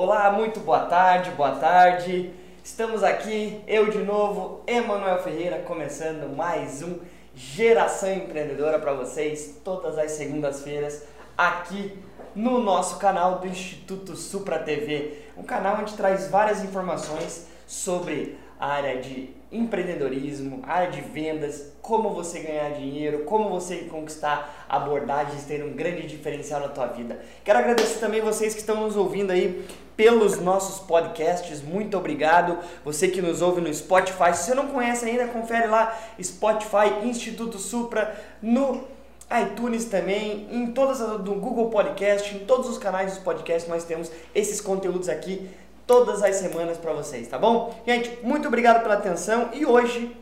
Olá, muito boa tarde, boa tarde. Estamos aqui, eu de novo, Emanuel Ferreira, começando mais um Geração Empreendedora para vocês, todas as segundas-feiras, aqui no nosso canal do Instituto Supra TV, um canal onde traz várias informações sobre a área de empreendedorismo, área de vendas, como você ganhar dinheiro, como você conquistar abordagens, ter um grande diferencial na tua vida. Quero agradecer também vocês que estão nos ouvindo aí pelos nossos podcasts. Muito obrigado. Você que nos ouve no Spotify. Se você não conhece ainda, confere lá Spotify Instituto Supra no iTunes também, em todas as, no Google Podcast, em todos os canais dos podcasts nós temos esses conteúdos aqui todas as semanas para vocês, tá bom? Gente, muito obrigado pela atenção e hoje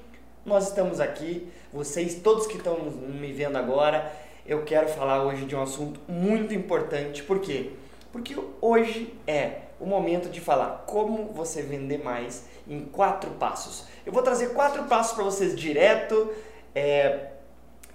nós estamos aqui, vocês todos que estão me vendo agora, eu quero falar hoje de um assunto muito importante, por quê? Porque hoje é o momento de falar como você vender mais em quatro passos. Eu vou trazer quatro passos para vocês direto, é,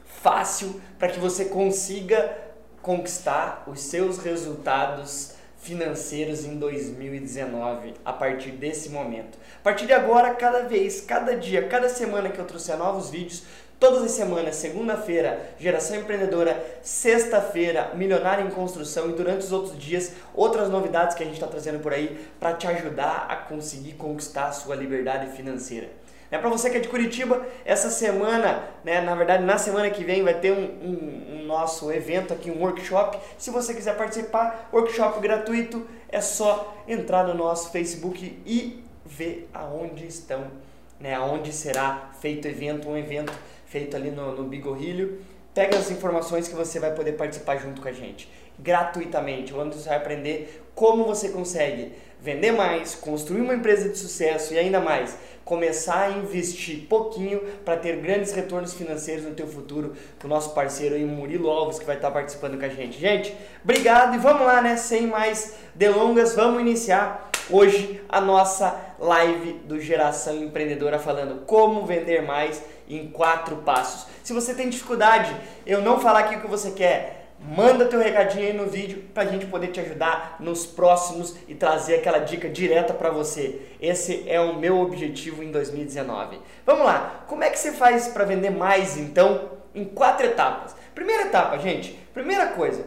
fácil, para que você consiga conquistar os seus resultados financeiros em 2019 a partir desse momento. A partir de agora, cada vez, cada dia, cada semana que eu trouxer novos vídeos, todas as semanas, segunda-feira, geração empreendedora, sexta-feira, milionário em construção e durante os outros dias, outras novidades que a gente está trazendo por aí para te ajudar a conseguir conquistar a sua liberdade financeira. É para você que é de Curitiba, essa semana, né, na verdade na semana que vem vai ter um, um, um, nosso evento aqui, um workshop. Se você quiser participar, workshop gratuito, é só entrar no nosso Facebook e ver aonde estão, né, aonde será feito o evento, um evento feito ali no, no Bigorrilho. Pega as informações que você vai poder participar junto com a gente, gratuitamente, onde você vai aprender como você consegue vender mais, construir uma empresa de sucesso e ainda mais, começar a investir pouquinho para ter grandes retornos financeiros no teu futuro com o nosso parceiro aí, Murilo Alves, que vai estar participando com a gente. Gente, obrigado e vamos lá, né? Sem mais delongas, vamos iniciar hoje a nossa live do Geração Empreendedora falando como vender mais em quatro passos. Se você tem dificuldade, eu não falar aqui o que você quer, manda teu recadinho aí no vídeo para a gente poder te ajudar nos próximos e trazer aquela dica direta para você. Esse é o meu objetivo em 2019. Vamos lá, como é que você faz para vender mais então em quatro etapas? Primeira etapa, gente, primeira coisa,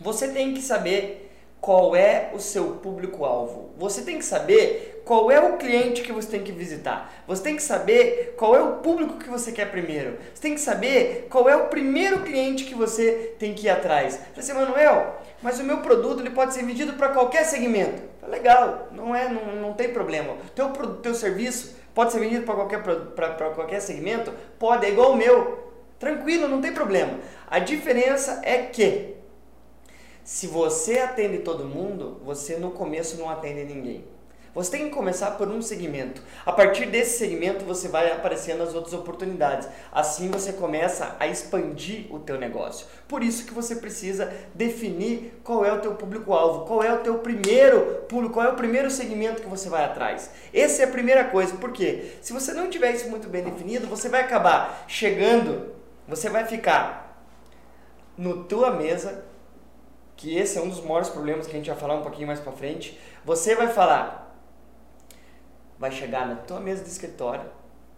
você tem que saber qual é o seu público-alvo. Você tem que saber qual é o cliente que você tem que visitar. Você tem que saber qual é o público que você quer primeiro. Você tem que saber qual é o primeiro cliente que você tem que ir atrás. Você assim, Manuel, mas o meu produto ele pode ser vendido para qualquer segmento. Legal, não é, não, não tem problema. Teu teu serviço pode ser vendido para qualquer para qualquer segmento? Pode, é igual o meu. Tranquilo, não tem problema. A diferença é que se você atende todo mundo, você no começo não atende ninguém. Você tem que começar por um segmento. A partir desse segmento você vai aparecendo as outras oportunidades. Assim você começa a expandir o teu negócio. Por isso que você precisa definir qual é o teu público-alvo, qual é o teu primeiro público, qual é o primeiro segmento que você vai atrás. Essa é a primeira coisa, porque se você não tiver isso muito bem definido, você vai acabar chegando, você vai ficar no tua mesa que esse é um dos maiores problemas que a gente vai falar um pouquinho mais para frente. Você vai falar, vai chegar na tua mesa de escritório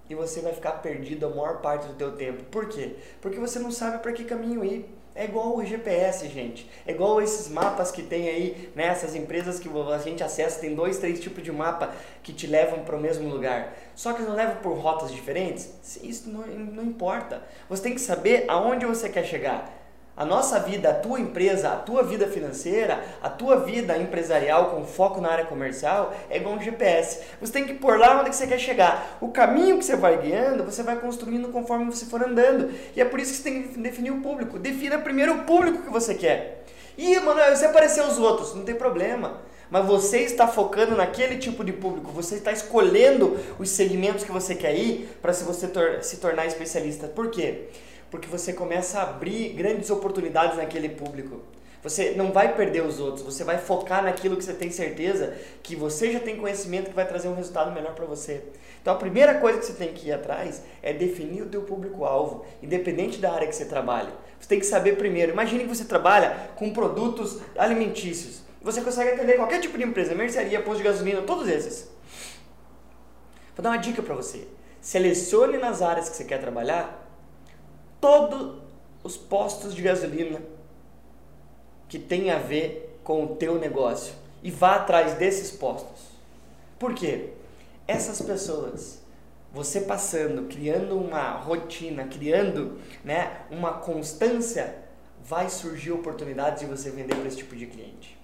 e você vai ficar perdido a maior parte do teu tempo. Por quê? Porque você não sabe para que caminho ir. É igual o GPS, gente. É igual esses mapas que tem aí, né? Essas empresas que a gente acessa, tem dois, três tipos de mapa que te levam para o mesmo lugar. Só que não levam por rotas diferentes. Isso não, não importa. Você tem que saber aonde você quer chegar. A nossa vida, a tua empresa, a tua vida financeira, a tua vida empresarial com foco na área comercial é igual um GPS. Você tem que pôr lá onde você quer chegar. O caminho que você vai guiando, você vai construindo conforme você for andando. E é por isso que você tem que definir o público. Defina primeiro o público que você quer. E, mano, se aparecer os outros, não tem problema. Mas você está focando naquele tipo de público, você está escolhendo os segmentos que você quer ir para se você tor se tornar especialista. Por quê? Porque você começa a abrir grandes oportunidades naquele público. Você não vai perder os outros, você vai focar naquilo que você tem certeza que você já tem conhecimento que vai trazer um resultado melhor para você. Então a primeira coisa que você tem que ir atrás é definir o teu público-alvo, independente da área que você trabalha. Você tem que saber primeiro. Imagine que você trabalha com produtos alimentícios. você consegue atender qualquer tipo de empresa, mercearia, posto de gasolina, todos esses. Vou dar uma dica para você. Selecione nas áreas que você quer trabalhar todos os postos de gasolina que tem a ver com o teu negócio e vá atrás desses postos. Por quê? Essas pessoas, você passando, criando uma rotina, criando né, uma constância, vai surgir oportunidades de você vender para esse tipo de cliente.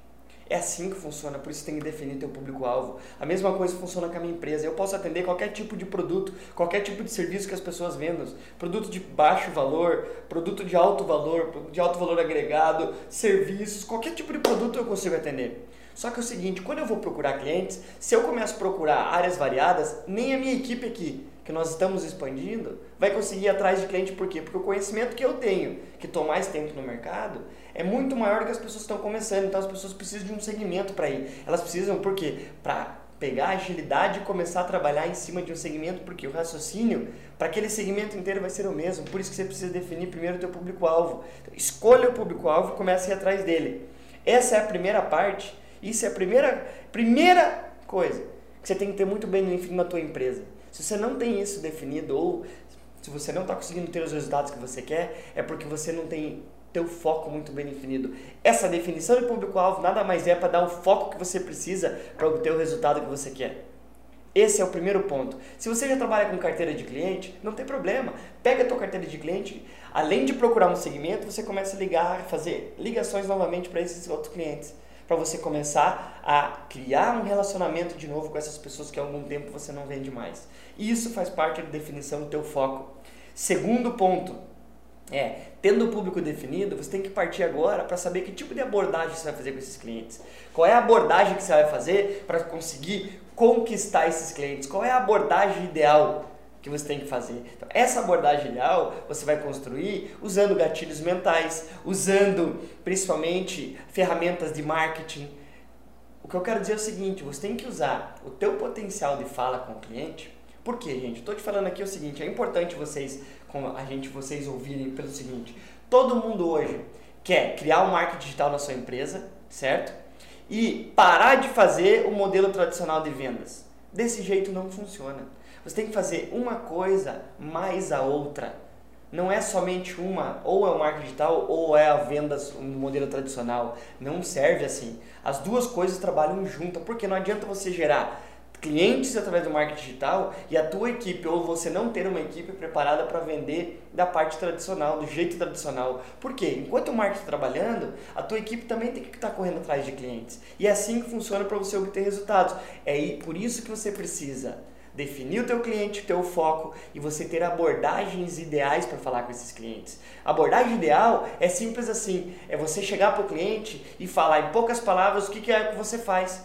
É assim que funciona, por isso tem que definir teu público-alvo. A mesma coisa funciona com a minha empresa. Eu posso atender qualquer tipo de produto, qualquer tipo de serviço que as pessoas vendam. Produto de baixo valor, produto de alto valor, de alto valor agregado, serviços, qualquer tipo de produto eu consigo atender. Só que é o seguinte, quando eu vou procurar clientes, se eu começo a procurar áreas variadas, nem a minha equipe aqui, que nós estamos expandindo, vai conseguir ir atrás de cliente. Por quê? Porque o conhecimento que eu tenho, que estou mais tempo no mercado, é muito maior do que as pessoas estão começando. Então as pessoas precisam de um segmento para ir. Elas precisam, por quê? Para pegar agilidade e começar a trabalhar em cima de um segmento, porque o raciocínio para aquele segmento inteiro vai ser o mesmo. Por isso que você precisa definir primeiro o teu público-alvo. Então, escolha o público-alvo e comece a ir atrás dele. Essa é a primeira parte isso é a primeira, primeira coisa que você tem que ter muito bem definido na tua empresa. Se você não tem isso definido ou se você não está conseguindo ter os resultados que você quer, é porque você não tem teu foco muito bem definido. Essa definição de público-alvo nada mais é para dar o foco que você precisa para obter o resultado que você quer. Esse é o primeiro ponto. Se você já trabalha com carteira de cliente, não tem problema. Pega a tua carteira de cliente, além de procurar um segmento, você começa a ligar, fazer ligações novamente para esses outros clientes para você começar a criar um relacionamento de novo com essas pessoas que há algum tempo você não vende mais. E isso faz parte da definição do teu foco. Segundo ponto, é, tendo o público definido, você tem que partir agora para saber que tipo de abordagem você vai fazer com esses clientes. Qual é a abordagem que você vai fazer para conseguir conquistar esses clientes? Qual é a abordagem ideal que você tem que fazer. Então, essa abordagem ideal você vai construir usando gatilhos mentais, usando principalmente ferramentas de marketing. O que eu quero dizer é o seguinte, você tem que usar o teu potencial de fala com o cliente. Por quê, gente? Estou te falando aqui o seguinte, é importante vocês, com a gente, vocês ouvirem pelo seguinte, todo mundo hoje quer criar um marketing digital na sua empresa, certo? E parar de fazer o modelo tradicional de vendas. Desse jeito não funciona. Você tem que fazer uma coisa mais a outra. Não é somente uma, ou é o marketing digital ou é a venda no modelo tradicional. Não serve assim. As duas coisas trabalham juntas, porque não adianta você gerar clientes através do marketing digital e a tua equipe ou você não ter uma equipe preparada para vender da parte tradicional, do jeito tradicional. Por quê? Enquanto o marketing está trabalhando, a tua equipe também tem que estar tá correndo atrás de clientes. E é assim que funciona para você obter resultados. É por isso que você precisa definir o teu cliente, o teu foco e você ter abordagens ideais para falar com esses clientes. A abordagem ideal é simples assim, é você chegar para o cliente e falar em poucas palavras o que, que é que você faz.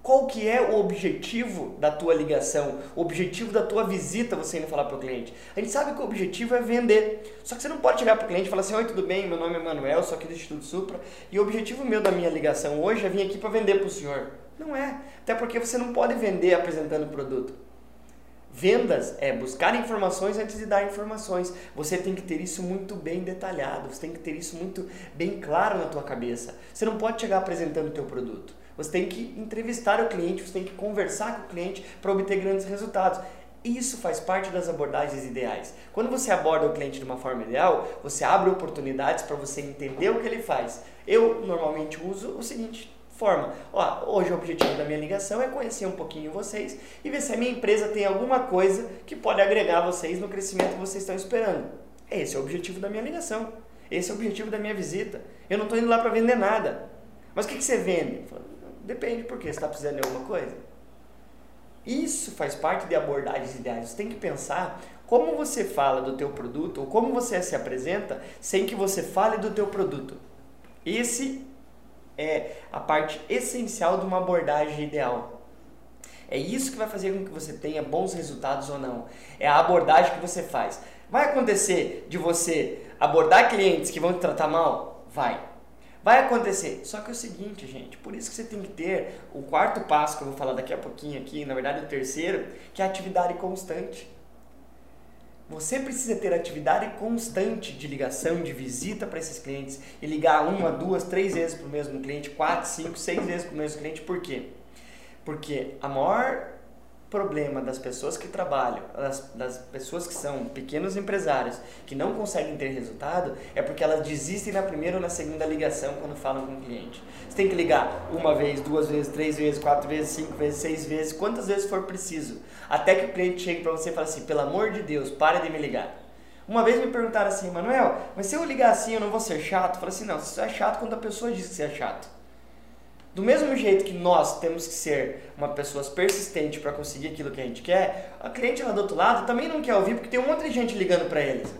Qual que é o objetivo da tua ligação, o objetivo da tua visita você indo falar para o cliente? A gente sabe que o objetivo é vender, só que você não pode chegar para o cliente e falar assim, oi, tudo bem, meu nome é Manuel, sou aqui do Instituto Supra e o objetivo meu da minha ligação hoje é vir aqui para vender para o senhor. Não é, até porque você não pode vender apresentando o produto. Vendas é buscar informações antes de dar informações. Você tem que ter isso muito bem detalhado, você tem que ter isso muito bem claro na tua cabeça. Você não pode chegar apresentando o teu produto. Você tem que entrevistar o cliente, você tem que conversar com o cliente para obter grandes resultados. Isso faz parte das abordagens ideais. Quando você aborda o cliente de uma forma ideal, você abre oportunidades para você entender o que ele faz. Eu normalmente uso o seguinte: forma. Ó, hoje o objetivo da minha ligação é conhecer um pouquinho vocês e ver se a minha empresa tem alguma coisa que pode agregar vocês no crescimento que vocês estão esperando. Esse é o objetivo da minha ligação. Esse é o objetivo da minha visita. Eu não estou indo lá para vender nada. Mas o que, que você vende? Depende, porque você está precisando de alguma coisa. Isso faz parte de abordagens ideais. Você tem que pensar como você fala do teu produto ou como você se apresenta sem que você fale do teu produto. Esse é a parte essencial de uma abordagem ideal. É isso que vai fazer com que você tenha bons resultados ou não. É a abordagem que você faz. Vai acontecer de você abordar clientes que vão te tratar mal? Vai. Vai acontecer. Só que é o seguinte, gente, por isso que você tem que ter o quarto passo que eu vou falar daqui a pouquinho aqui, na verdade o terceiro, que é a atividade constante. Você precisa ter atividade constante de ligação, de visita para esses clientes e ligar uma, duas, três vezes para o mesmo cliente, quatro, cinco, seis vezes para o mesmo cliente. Por quê? Porque a maior problema das pessoas que trabalham, das, das, pessoas que são pequenos empresários, que não conseguem ter resultado, é porque elas desistem na primeira ou na segunda ligação quando falam com o cliente. Você tem que ligar uma vez, duas vezes, três vezes, quatro vezes, cinco vezes, seis vezes, quantas vezes for preciso, até que o cliente chegue para você e fale assim, pelo amor de Deus, pare de me ligar. Uma vez me perguntaram assim, Manuel, mas se eu ligar assim eu não vou ser chato? Eu falei assim, não, você é chato quando a pessoa diz que você é chato. Do mesmo jeito que nós temos que ser uma pessoa persistente para conseguir aquilo que a gente quer, a cliente lá do outro lado também não quer ouvir porque tem um monte de gente ligando para eles.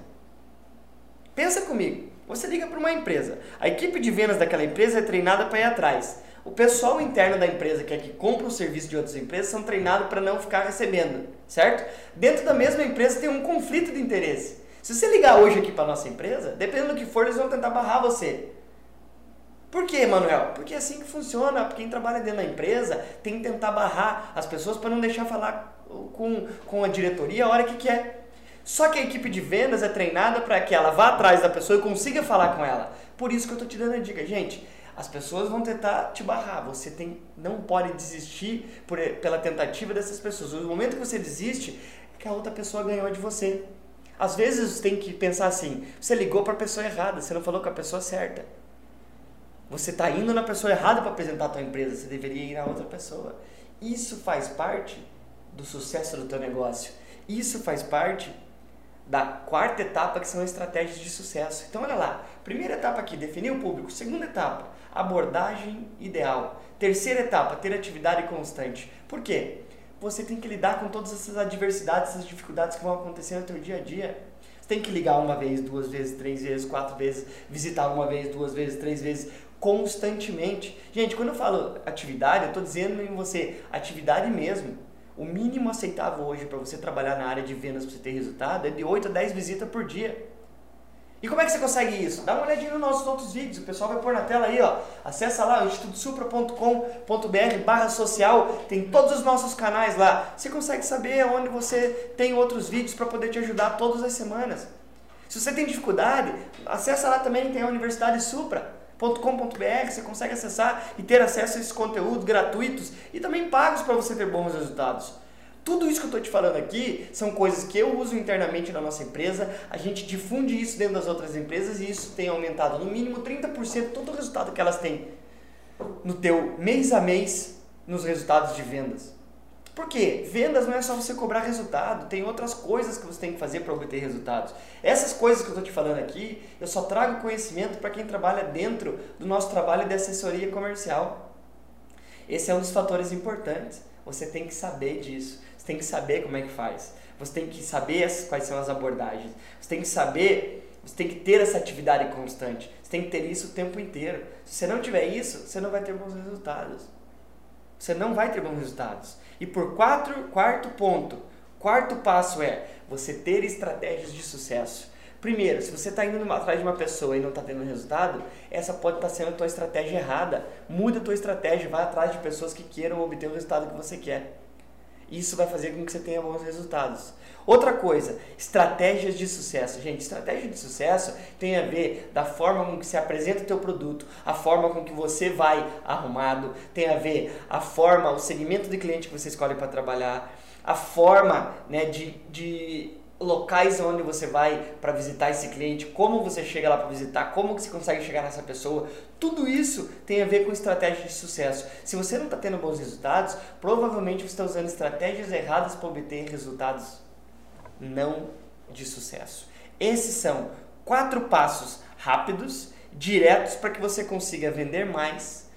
Pensa comigo. Você liga para uma empresa. A equipe de vendas daquela empresa é treinada para ir atrás. O pessoal interno da empresa, que é que compra o serviço de outras empresas, são treinados para não ficar recebendo, certo? Dentro da mesma empresa tem um conflito de interesse. Se você ligar hoje aqui para nossa empresa, dependendo do que for, eles vão tentar barrar você. Por que, Manuel? Porque é assim que funciona. Quem trabalha dentro da empresa tem que tentar barrar as pessoas para não deixar falar com, com a diretoria a hora que quer. Só que a equipe de vendas é treinada para que ela vá atrás da pessoa e consiga falar com ela. Por isso que eu estou te dando a dica. Gente, as pessoas vão tentar te barrar. Você tem, não pode desistir por, pela tentativa dessas pessoas. No momento que você desiste, é que a outra pessoa ganhou de você. Às vezes você tem que pensar assim: você ligou para a pessoa errada, você não falou com a pessoa certa. Você está indo na pessoa errada para apresentar a tua empresa, você deveria ir na outra pessoa. Isso faz parte do sucesso do teu negócio. Isso faz parte da quarta etapa, que são estratégias de sucesso. Então, olha lá. Primeira etapa aqui, definir o público. Segunda etapa, abordagem ideal. Terceira etapa, ter atividade constante. Por quê? Você tem que lidar com todas essas adversidades, essas dificuldades que vão acontecer no teu dia a dia. Você tem que ligar uma vez, duas vezes, três vezes, quatro vezes, visitar uma vez, duas vezes, três vezes, constantemente. Gente, quando eu falo atividade, eu estou dizendo em você atividade mesmo. O mínimo aceitável hoje para você trabalhar na área de vendas para você ter resultado é de 8 a 10 visitas por dia. E como é que você consegue isso? Dá uma olhadinha nos nossos outros vídeos, o pessoal vai pôr na tela aí, ó. Acessa lá, institutosupra.com.br barra social, tem todos os nossos canais lá. Você consegue saber onde você tem outros vídeos para poder te ajudar todas as semanas. Se você tem dificuldade, acessa lá também, tem a Universidade Supra com.br você consegue acessar e ter acesso a esses conteúdos gratuitos e também pagos para você ter bons resultados. Tudo isso que eu estou te falando aqui são coisas que eu uso internamente na nossa empresa, a gente difunde isso dentro das outras empresas e isso tem aumentado no mínimo 30% todo o resultado que elas têm no teu mês a mês nos resultados de vendas. Por quê? Vendas não é só você cobrar resultado, tem outras coisas que você tem que fazer para obter resultados. Essas coisas que eu estou te falando aqui, eu só trago conhecimento para quem trabalha dentro do nosso trabalho de assessoria comercial. Esse é um dos fatores importantes. Você tem que saber disso, você tem que saber como é que faz, você tem que saber quais são as abordagens, você tem que saber, você tem que ter essa atividade constante, você tem que ter isso o tempo inteiro. Se você não tiver isso, você não vai ter bons resultados. Você não vai ter bons resultados. E por quatro, quarto ponto, quarto passo é você ter estratégias de sucesso. Primeiro, se você está indo atrás de uma pessoa e não está tendo resultado, essa pode estar tá sendo a tua estratégia errada. Muda a tua estratégia, vai atrás de pessoas que queiram obter o resultado que você quer. Isso vai fazer com que você tenha bons resultados. Outra coisa, estratégias de sucesso. Gente, estratégia de sucesso tem a ver da forma com que você apresenta o teu produto, a forma com que você vai arrumado, tem a ver a forma, o segmento de cliente que você escolhe para trabalhar, a forma né, de, de locais onde você vai para visitar esse cliente, como você chega lá para visitar, como que você consegue chegar nessa pessoa, tudo isso tem a ver com estratégia de sucesso. Se você não está tendo bons resultados, provavelmente você está usando estratégias erradas para obter resultados não de sucesso. Esses são quatro passos rápidos, diretos para que você consiga vender mais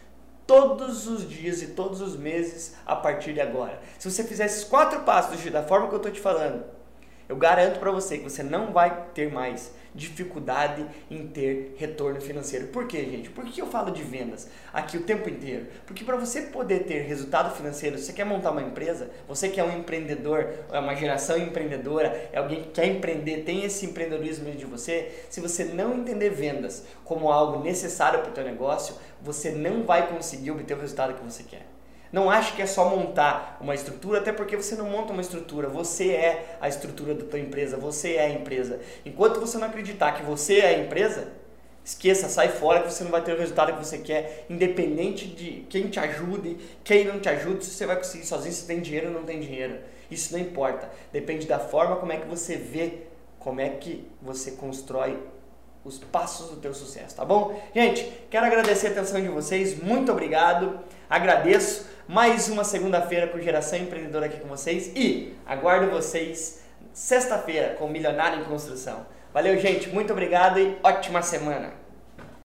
todos os dias e todos os meses a partir de agora. Se você fizer esses quatro passos da forma que eu estou te falando, eu garanto para você que você não vai ter mais dificuldade em ter retorno financeiro. Por quê, gente? Por que eu falo de vendas aqui o tempo inteiro? Porque para você poder ter resultado financeiro, você quer montar uma empresa, você que é um empreendedor, é uma geração empreendedora, é alguém que quer empreender, tem esse empreendedorismo de você, se você não entender vendas como algo necessário para o teu negócio, você não vai conseguir obter o resultado que você quer. Não ache que é só montar uma estrutura, até porque você não monta uma estrutura, você é a estrutura da tua empresa, você é a empresa. Enquanto você não acreditar que você é a empresa, esqueça, sai fora que você não vai ter o resultado que você quer, independente de quem te ajude, quem não te ajude, se você vai conseguir sozinho, se tem dinheiro ou não tem dinheiro. Isso não importa. Depende da forma como é que você vê, como é que você constrói os passos do teu sucesso, tá bom? Gente, quero agradecer a atenção de vocês, muito obrigado, agradeço mais uma segunda-feira com Geração Empreendedora aqui com vocês e aguardo vocês sexta-feira com Milionário em Construção. Valeu, gente, muito obrigado e ótima semana!